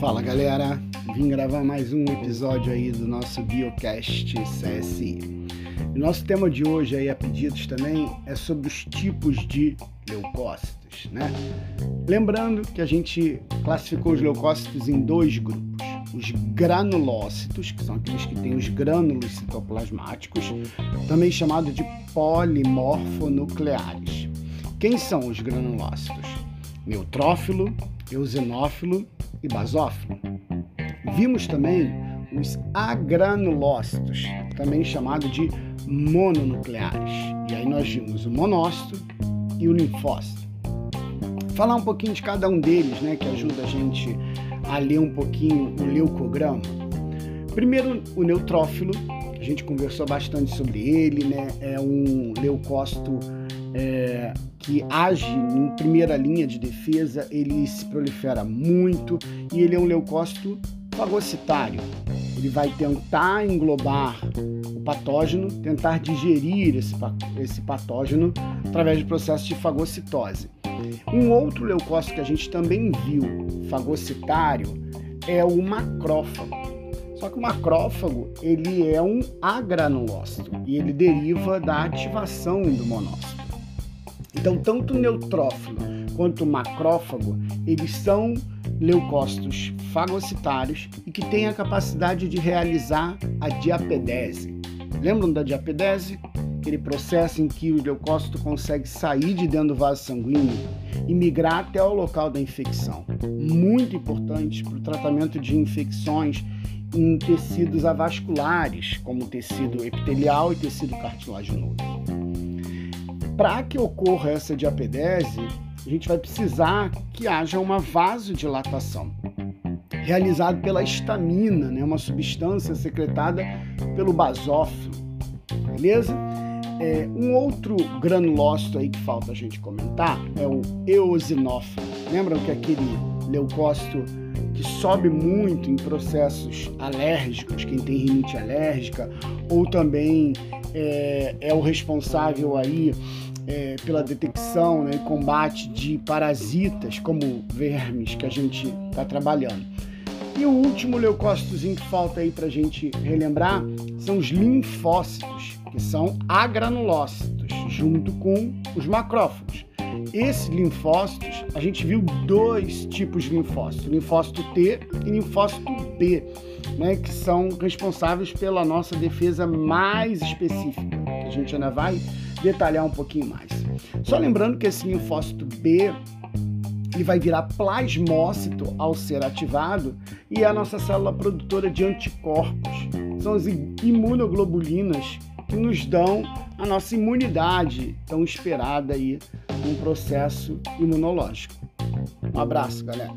Fala galera, vim gravar mais um episódio aí do nosso Biocast CSI. O nosso tema de hoje aí a pedidos também é sobre os tipos de leucócitos, né? Lembrando que a gente classificou os leucócitos em dois grupos os granulócitos, que são aqueles que têm os grânulos citoplasmáticos, também chamado de polimorfonucleares. Quem são os granulócitos? Neutrófilo, eosinófilo e basófilo. Vimos também os agranulócitos, também chamado de mononucleares. E aí nós vimos o monócito e o linfócito. Falar um pouquinho de cada um deles, né, que ajuda a gente a ler um pouquinho o leucograma. Primeiro, o neutrófilo, a gente conversou bastante sobre ele, né? É um leucócito é, que age em primeira linha de defesa, ele se prolifera muito e ele é um leucócito fagocitário. Ele vai tentar englobar o patógeno, tentar digerir esse, esse patógeno através do processo de fagocitose. Um outro leucócito que a gente também viu fagocitário é o macrófago. Só que o macrófago ele é um agranulócito e ele deriva da ativação do monócito. Então, tanto o neutrófilo quanto o macrófago, eles são leucócitos fagocitários e que têm a capacidade de realizar a diapedese. Lembram da diapedese? aquele processo em que o leucócito consegue sair de dentro do vaso sanguíneo e migrar até o local da infecção. Muito importante para o tratamento de infecções em tecidos avasculares, como tecido epitelial e tecido cartilaginoso. Para que ocorra essa diapedese, a gente vai precisar que haja uma vasodilatação, realizada pela histamina, né, uma substância secretada pelo basófilo, beleza? É, um outro granulócito aí que falta a gente comentar é o eosinófilo. Lembram que aquele leucócito que sobe muito em processos alérgicos, quem tem rinite alérgica, ou também é, é o responsável aí é, pela detecção né, e combate de parasitas como vermes que a gente está trabalhando. E o último leucócitozinho que falta aí para a gente relembrar são os linfócitos, que são agranulócitos, junto com os macrófagos. Esses linfócitos, a gente viu dois tipos de linfócitos, linfócito T e linfócito B, né, que são responsáveis pela nossa defesa mais específica, a gente ainda vai detalhar um pouquinho mais. Só lembrando que esse linfócito B ele vai virar plasmócito ao ser ativado e é a nossa célula produtora de anticorpos. São as imunoglobulinas que nos dão a nossa imunidade tão esperada aí num processo imunológico. Um abraço, galera.